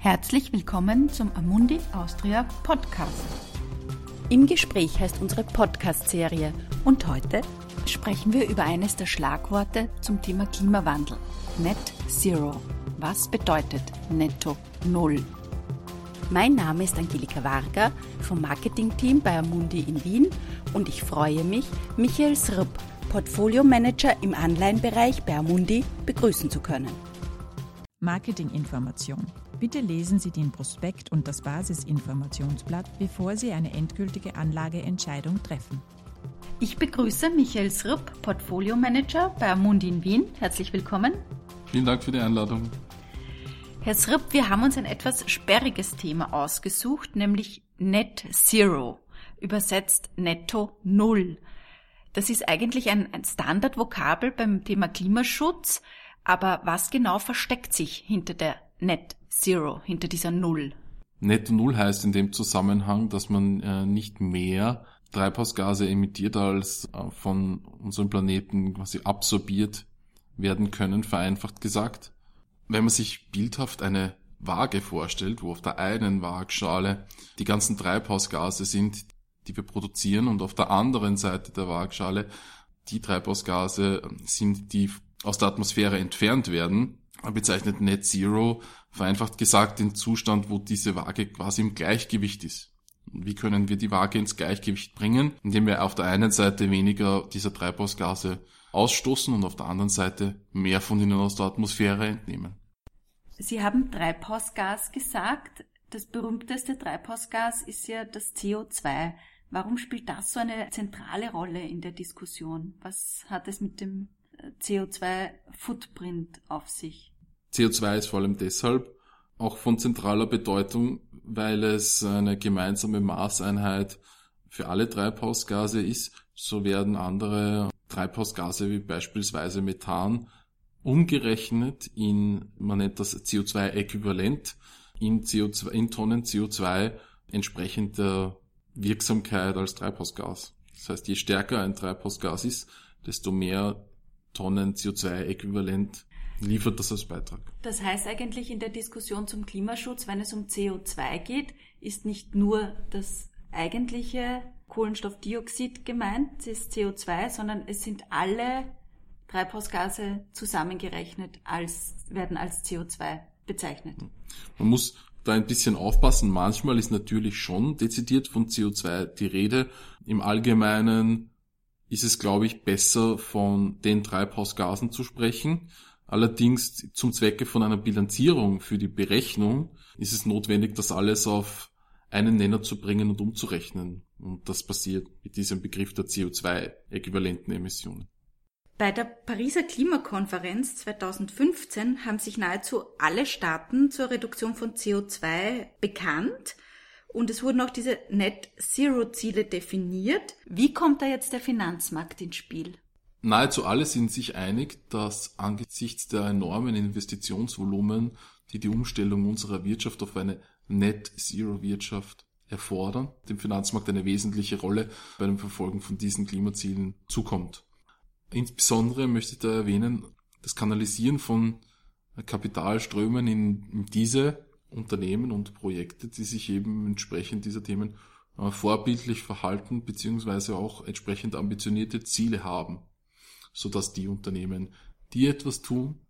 Herzlich willkommen zum Amundi Austria Podcast. Im Gespräch heißt unsere Podcast-Serie und heute sprechen wir über eines der Schlagworte zum Thema Klimawandel. Net Zero. Was bedeutet Netto Null? Mein Name ist Angelika Varga vom Marketingteam bei Amundi in Wien und ich freue mich, Michael Srupp, Portfolio Manager im Anleihenbereich bei Amundi, begrüßen zu können. Marketinginformation. Bitte lesen Sie den Prospekt und das Basisinformationsblatt, bevor Sie eine endgültige Anlageentscheidung treffen. Ich begrüße Michael Srupp, Portfolio Manager bei Amundi in Wien. Herzlich willkommen. Vielen Dank für die Einladung. Herr Sripp, wir haben uns ein etwas sperriges Thema ausgesucht, nämlich Net Zero, übersetzt Netto Null. Das ist eigentlich ein, ein Standardvokabel beim Thema Klimaschutz, aber was genau versteckt sich hinter der Net Zero, hinter dieser Null? Netto Null heißt in dem Zusammenhang, dass man äh, nicht mehr Treibhausgase emittiert, als äh, von unserem Planeten quasi absorbiert werden können, vereinfacht gesagt wenn man sich bildhaft eine Waage vorstellt, wo auf der einen Waagschale die ganzen Treibhausgase sind, die wir produzieren und auf der anderen Seite der Waagschale die Treibhausgase sind, die aus der Atmosphäre entfernt werden, bezeichnet Net Zero vereinfacht gesagt den Zustand, wo diese Waage quasi im Gleichgewicht ist. Wie können wir die Waage ins Gleichgewicht bringen? Indem wir auf der einen Seite weniger dieser Treibhausgase ausstoßen und auf der anderen Seite mehr von ihnen aus der Atmosphäre entnehmen. Sie haben Treibhausgas gesagt. Das berühmteste Treibhausgas ist ja das CO2. Warum spielt das so eine zentrale Rolle in der Diskussion? Was hat es mit dem äh, CO2-Footprint auf sich? CO2 ist vor allem deshalb auch von zentraler Bedeutung, weil es eine gemeinsame Maßeinheit für alle Treibhausgase ist. So werden andere Treibhausgase wie beispielsweise Methan umgerechnet in, man nennt das CO2-Äquivalent, in, CO2, in Tonnen CO2 entsprechend der Wirksamkeit als Treibhausgas. Das heißt, je stärker ein Treibhausgas ist, desto mehr Tonnen CO2-Äquivalent liefert das als Beitrag. Das heißt eigentlich in der Diskussion zum Klimaschutz, wenn es um CO2 geht, ist nicht nur das eigentliche Kohlenstoffdioxid gemeint, das ist CO2, sondern es sind alle Treibhausgase zusammengerechnet als, werden als CO2 bezeichnet. Man muss da ein bisschen aufpassen. Manchmal ist natürlich schon dezidiert von CO2 die Rede. Im Allgemeinen ist es, glaube ich, besser von den Treibhausgasen zu sprechen. Allerdings zum Zwecke von einer Bilanzierung für die Berechnung ist es notwendig, das alles auf einen Nenner zu bringen und umzurechnen. Und das passiert mit diesem Begriff der CO2-äquivalenten Emissionen. Bei der Pariser Klimakonferenz 2015 haben sich nahezu alle Staaten zur Reduktion von CO2 bekannt und es wurden auch diese Net Zero Ziele definiert. Wie kommt da jetzt der Finanzmarkt ins Spiel? Nahezu alle sind sich einig, dass angesichts der enormen Investitionsvolumen, die die Umstellung unserer Wirtschaft auf eine Net Zero Wirtschaft erfordern, dem Finanzmarkt eine wesentliche Rolle bei dem Verfolgen von diesen Klimazielen zukommt. Insbesondere möchte ich da erwähnen, das Kanalisieren von Kapitalströmen in, in diese Unternehmen und Projekte, die sich eben entsprechend dieser Themen äh, vorbildlich verhalten, beziehungsweise auch entsprechend ambitionierte Ziele haben, sodass die Unternehmen, die etwas tun,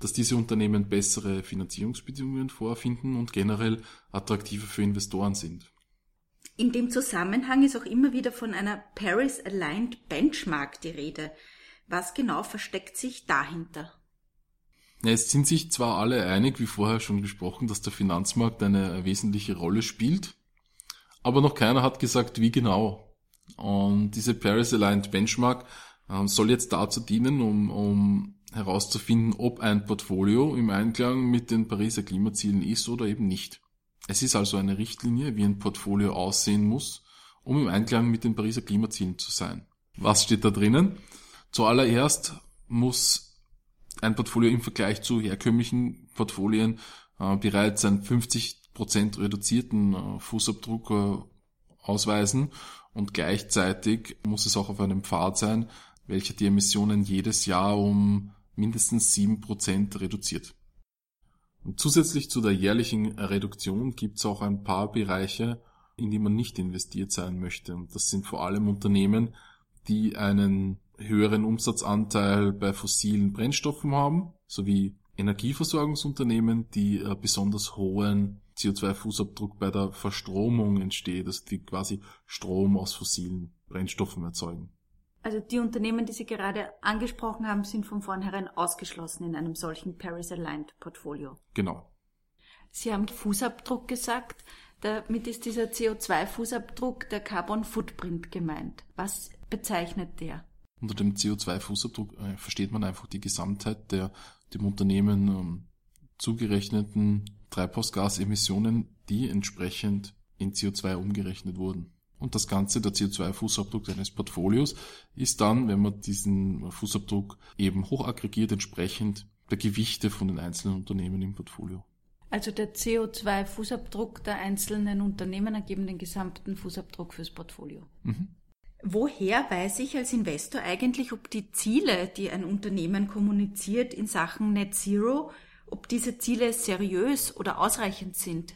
dass diese Unternehmen bessere Finanzierungsbedingungen vorfinden und generell attraktiver für Investoren sind. In dem Zusammenhang ist auch immer wieder von einer Paris Aligned Benchmark die Rede. Was genau versteckt sich dahinter? Ja, es sind sich zwar alle einig, wie vorher schon besprochen, dass der Finanzmarkt eine wesentliche Rolle spielt, aber noch keiner hat gesagt, wie genau. Und diese Paris Aligned Benchmark äh, soll jetzt dazu dienen, um, um herauszufinden, ob ein Portfolio im Einklang mit den Pariser Klimazielen ist oder eben nicht. Es ist also eine Richtlinie, wie ein Portfolio aussehen muss, um im Einklang mit den Pariser Klimazielen zu sein. Was steht da drinnen? Zuallererst muss ein Portfolio im Vergleich zu herkömmlichen Portfolien äh, bereits einen 50% reduzierten äh, Fußabdruck äh, ausweisen und gleichzeitig muss es auch auf einem Pfad sein, welcher die Emissionen jedes Jahr um mindestens 7% reduziert. Und zusätzlich zu der jährlichen Reduktion gibt es auch ein paar Bereiche, in die man nicht investiert sein möchte. Und das sind vor allem Unternehmen, die einen höheren Umsatzanteil bei fossilen Brennstoffen haben, sowie Energieversorgungsunternehmen, die äh, besonders hohen CO2-Fußabdruck bei der Verstromung entsteht, also die quasi Strom aus fossilen Brennstoffen erzeugen. Also die Unternehmen, die Sie gerade angesprochen haben, sind von vornherein ausgeschlossen in einem solchen Paris-Aligned Portfolio. Genau. Sie haben Fußabdruck gesagt. Damit ist dieser CO2-Fußabdruck der Carbon Footprint gemeint. Was bezeichnet der? Unter dem CO2-Fußabdruck äh, versteht man einfach die Gesamtheit der dem Unternehmen ähm, zugerechneten Treibhausgasemissionen, die entsprechend in CO2 umgerechnet wurden. Und das Ganze, der CO2-Fußabdruck eines Portfolios, ist dann, wenn man diesen Fußabdruck eben hochaggregiert, entsprechend der Gewichte von den einzelnen Unternehmen im Portfolio. Also der CO2-Fußabdruck der einzelnen Unternehmen ergeben den gesamten Fußabdruck fürs Portfolio. Mhm. Woher weiß ich als Investor eigentlich, ob die Ziele, die ein Unternehmen kommuniziert in Sachen Net Zero, ob diese Ziele seriös oder ausreichend sind?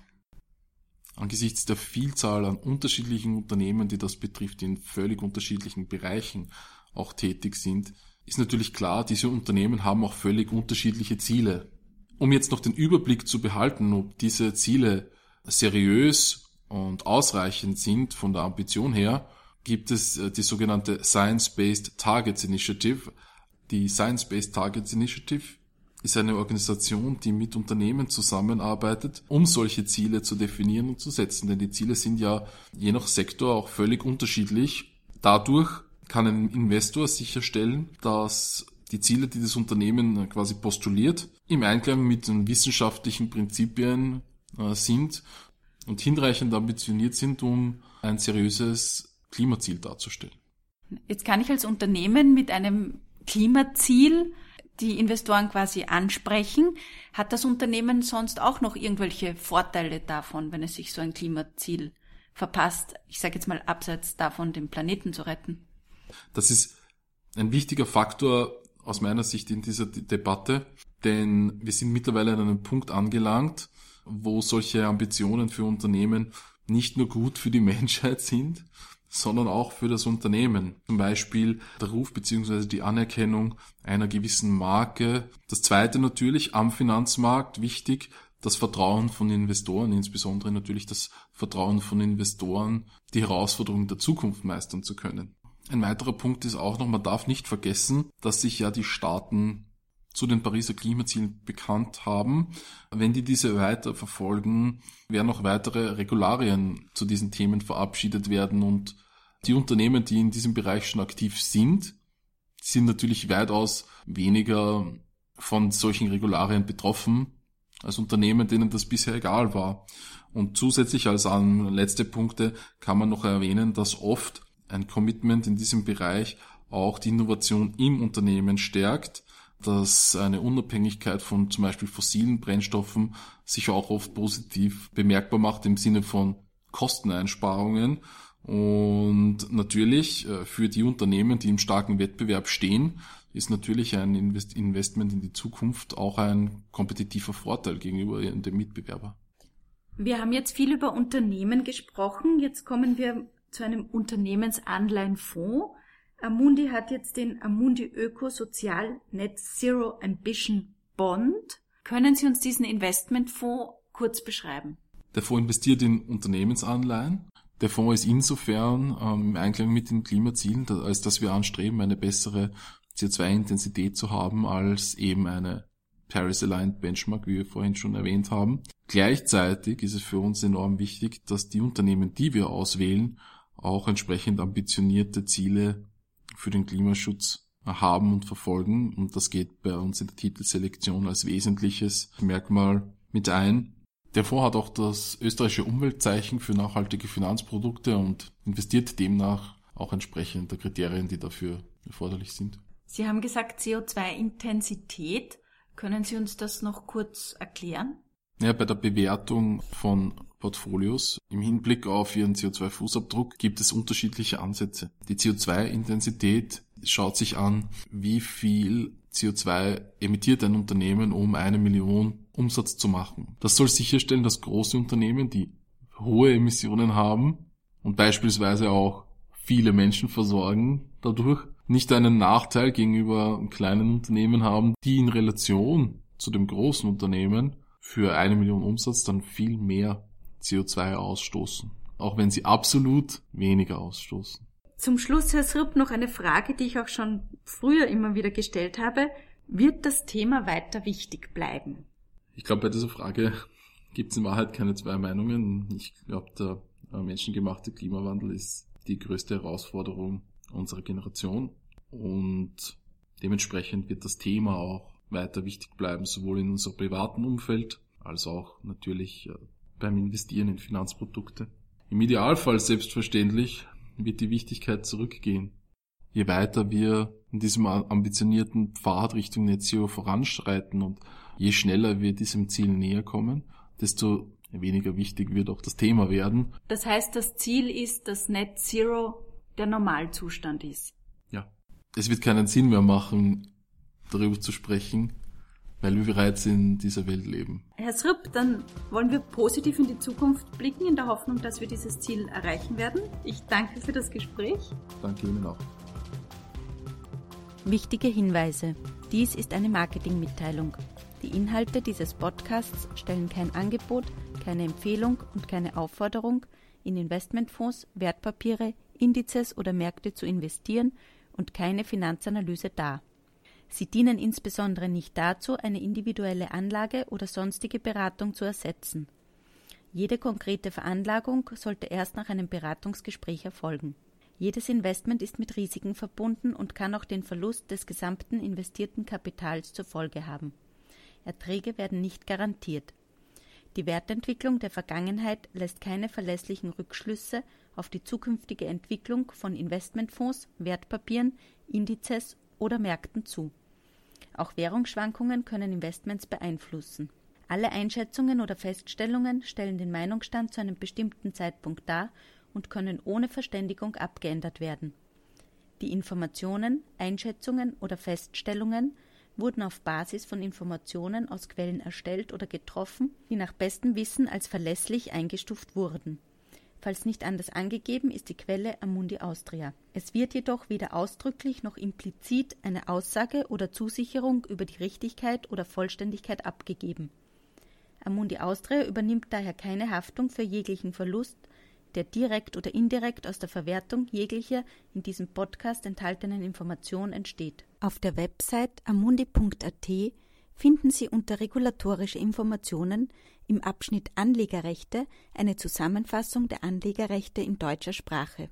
Angesichts der Vielzahl an unterschiedlichen Unternehmen, die das betrifft, die in völlig unterschiedlichen Bereichen auch tätig sind, ist natürlich klar, diese Unternehmen haben auch völlig unterschiedliche Ziele. Um jetzt noch den Überblick zu behalten, ob diese Ziele seriös und ausreichend sind von der Ambition her, gibt es äh, die sogenannte Science-Based Targets Initiative. Die Science-Based Targets Initiative ist eine Organisation, die mit Unternehmen zusammenarbeitet, um solche Ziele zu definieren und zu setzen. Denn die Ziele sind ja je nach Sektor auch völlig unterschiedlich. Dadurch kann ein Investor sicherstellen, dass die Ziele, die das Unternehmen quasi postuliert, im Einklang mit den wissenschaftlichen Prinzipien äh, sind und hinreichend ambitioniert sind, um ein seriöses Klimaziel darzustellen. Jetzt kann ich als Unternehmen mit einem Klimaziel die Investoren quasi ansprechen. Hat das Unternehmen sonst auch noch irgendwelche Vorteile davon, wenn es sich so ein Klimaziel verpasst? Ich sage jetzt mal abseits davon, den Planeten zu retten. Das ist ein wichtiger Faktor aus meiner Sicht in dieser Debatte, denn wir sind mittlerweile an einem Punkt angelangt, wo solche Ambitionen für Unternehmen nicht nur gut für die Menschheit sind, sondern auch für das Unternehmen. Zum Beispiel der Ruf bzw. die Anerkennung einer gewissen Marke. Das zweite natürlich am Finanzmarkt wichtig, das Vertrauen von Investoren, insbesondere natürlich das Vertrauen von Investoren, die Herausforderungen der Zukunft meistern zu können. Ein weiterer Punkt ist auch noch, man darf nicht vergessen, dass sich ja die Staaten zu den Pariser Klimazielen bekannt haben. Wenn die diese weiter verfolgen, werden noch weitere Regularien zu diesen Themen verabschiedet werden und die Unternehmen, die in diesem Bereich schon aktiv sind, sind natürlich weitaus weniger von solchen Regularien betroffen als Unternehmen, denen das bisher egal war. Und zusätzlich als an letzte Punkte kann man noch erwähnen, dass oft ein Commitment in diesem Bereich auch die Innovation im Unternehmen stärkt, dass eine Unabhängigkeit von zum Beispiel fossilen Brennstoffen sich auch oft positiv bemerkbar macht im Sinne von Kosteneinsparungen und natürlich äh, für die Unternehmen, die im starken Wettbewerb stehen, ist natürlich ein Investment in die Zukunft auch ein kompetitiver Vorteil gegenüber dem Mitbewerber. Wir haben jetzt viel über Unternehmen gesprochen. Jetzt kommen wir zu einem Unternehmensanleihenfonds. Amundi hat jetzt den Amundi Öko Sozial Net Zero Ambition Bond. Können Sie uns diesen Investmentfonds kurz beschreiben? Der Fonds investiert in Unternehmensanleihen der Fonds ist insofern ähm, im Einklang mit den Klimazielen, als dass wir anstreben, eine bessere CO2-Intensität zu haben als eben eine Paris-Aligned Benchmark, wie wir vorhin schon erwähnt haben. Gleichzeitig ist es für uns enorm wichtig, dass die Unternehmen, die wir auswählen, auch entsprechend ambitionierte Ziele für den Klimaschutz haben und verfolgen. Und das geht bei uns in der Titelselektion als wesentliches Merkmal mit ein. Der Fonds hat auch das österreichische Umweltzeichen für nachhaltige Finanzprodukte und investiert demnach auch entsprechend der Kriterien, die dafür erforderlich sind. Sie haben gesagt CO2-Intensität. Können Sie uns das noch kurz erklären? Ja, bei der Bewertung von Portfolios im Hinblick auf ihren CO2-Fußabdruck gibt es unterschiedliche Ansätze. Die CO2-Intensität schaut sich an, wie viel CO2 emittiert ein Unternehmen, um eine Million Umsatz zu machen. Das soll sicherstellen, dass große Unternehmen, die hohe Emissionen haben und beispielsweise auch viele Menschen versorgen dadurch, nicht einen Nachteil gegenüber kleinen Unternehmen haben, die in Relation zu dem großen Unternehmen für eine Million Umsatz dann viel mehr CO2 ausstoßen, auch wenn sie absolut weniger ausstoßen. Zum Schluss, Herr Srupp, noch eine Frage, die ich auch schon früher immer wieder gestellt habe. Wird das Thema weiter wichtig bleiben? Ich glaube, bei dieser Frage gibt es in Wahrheit keine zwei Meinungen. Ich glaube, der äh, menschengemachte Klimawandel ist die größte Herausforderung unserer Generation und dementsprechend wird das Thema auch weiter wichtig bleiben, sowohl in unserem privaten Umfeld als auch natürlich äh, beim Investieren in Finanzprodukte. Im Idealfall selbstverständlich wird die Wichtigkeit zurückgehen. Je weiter wir in diesem ambitionierten Pfad Richtung Net Zero voranschreiten und je schneller wir diesem Ziel näher kommen, desto weniger wichtig wird auch das Thema werden. Das heißt, das Ziel ist, dass Net Zero der Normalzustand ist. Ja. Es wird keinen Sinn mehr machen, darüber zu sprechen, weil wir bereits in dieser Welt leben. Herr Srupp, dann wollen wir positiv in die Zukunft blicken, in der Hoffnung, dass wir dieses Ziel erreichen werden. Ich danke für das Gespräch. Danke Ihnen auch. Wichtige Hinweise. Dies ist eine Marketingmitteilung. Die Inhalte dieses Podcasts stellen kein Angebot, keine Empfehlung und keine Aufforderung, in Investmentfonds, Wertpapiere, Indizes oder Märkte zu investieren und keine Finanzanalyse dar. Sie dienen insbesondere nicht dazu, eine individuelle Anlage oder sonstige Beratung zu ersetzen. Jede konkrete Veranlagung sollte erst nach einem Beratungsgespräch erfolgen. Jedes Investment ist mit Risiken verbunden und kann auch den Verlust des gesamten investierten Kapitals zur Folge haben. Erträge werden nicht garantiert. Die Wertentwicklung der Vergangenheit lässt keine verlässlichen Rückschlüsse auf die zukünftige Entwicklung von Investmentfonds, Wertpapieren, Indizes oder Märkten zu. Auch Währungsschwankungen können Investments beeinflussen. Alle Einschätzungen oder Feststellungen stellen den Meinungsstand zu einem bestimmten Zeitpunkt dar und können ohne Verständigung abgeändert werden. Die Informationen, Einschätzungen oder Feststellungen wurden auf Basis von Informationen aus Quellen erstellt oder getroffen, die nach bestem Wissen als verlässlich eingestuft wurden. Falls nicht anders angegeben, ist die Quelle Amundi Austria. Es wird jedoch weder ausdrücklich noch implizit eine Aussage oder Zusicherung über die Richtigkeit oder Vollständigkeit abgegeben. Amundi Austria übernimmt daher keine Haftung für jeglichen Verlust der direkt oder indirekt aus der Verwertung jeglicher in diesem Podcast enthaltenen Information entsteht. Auf der Website amundi.at finden Sie unter regulatorische Informationen im Abschnitt Anlegerrechte eine Zusammenfassung der Anlegerrechte in deutscher Sprache.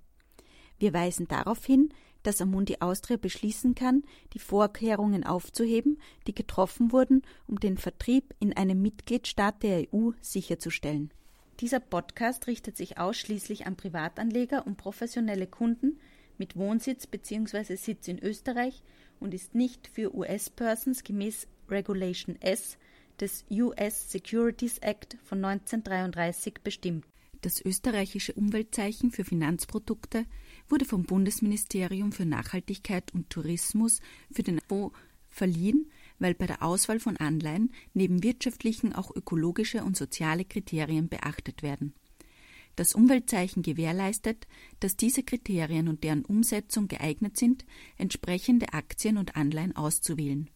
Wir weisen darauf hin, dass Amundi Austria beschließen kann, die Vorkehrungen aufzuheben, die getroffen wurden, um den Vertrieb in einem Mitgliedstaat der EU sicherzustellen. Dieser Podcast richtet sich ausschließlich an Privatanleger und professionelle Kunden mit Wohnsitz bzw. Sitz in Österreich und ist nicht für US-Persons gemäß Regulation S des US Securities Act von 1933 bestimmt. Das österreichische Umweltzeichen für Finanzprodukte wurde vom Bundesministerium für Nachhaltigkeit und Tourismus für den Fonds verliehen, weil bei der Auswahl von Anleihen neben wirtschaftlichen auch ökologische und soziale Kriterien beachtet werden. Das Umweltzeichen gewährleistet, dass diese Kriterien und deren Umsetzung geeignet sind, entsprechende Aktien und Anleihen auszuwählen.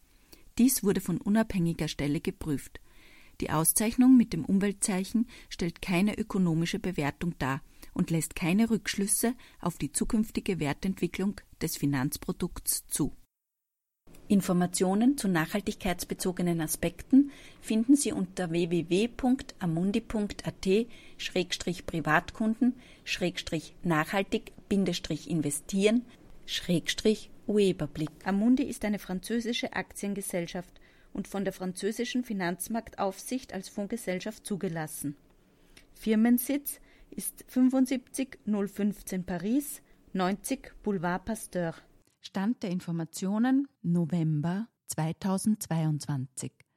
Dies wurde von unabhängiger Stelle geprüft. Die Auszeichnung mit dem Umweltzeichen stellt keine ökonomische Bewertung dar und lässt keine Rückschlüsse auf die zukünftige Wertentwicklung des Finanzprodukts zu. Informationen zu nachhaltigkeitsbezogenen Aspekten finden Sie unter www.amundi.at-privatkunden-nachhaltig-investieren Ueberblick. Amundi ist eine französische Aktiengesellschaft und von der französischen Finanzmarktaufsicht als Fondsgesellschaft zugelassen. Firmensitz ist 75015 Paris, 90 Boulevard Pasteur. Stand der Informationen November 2022.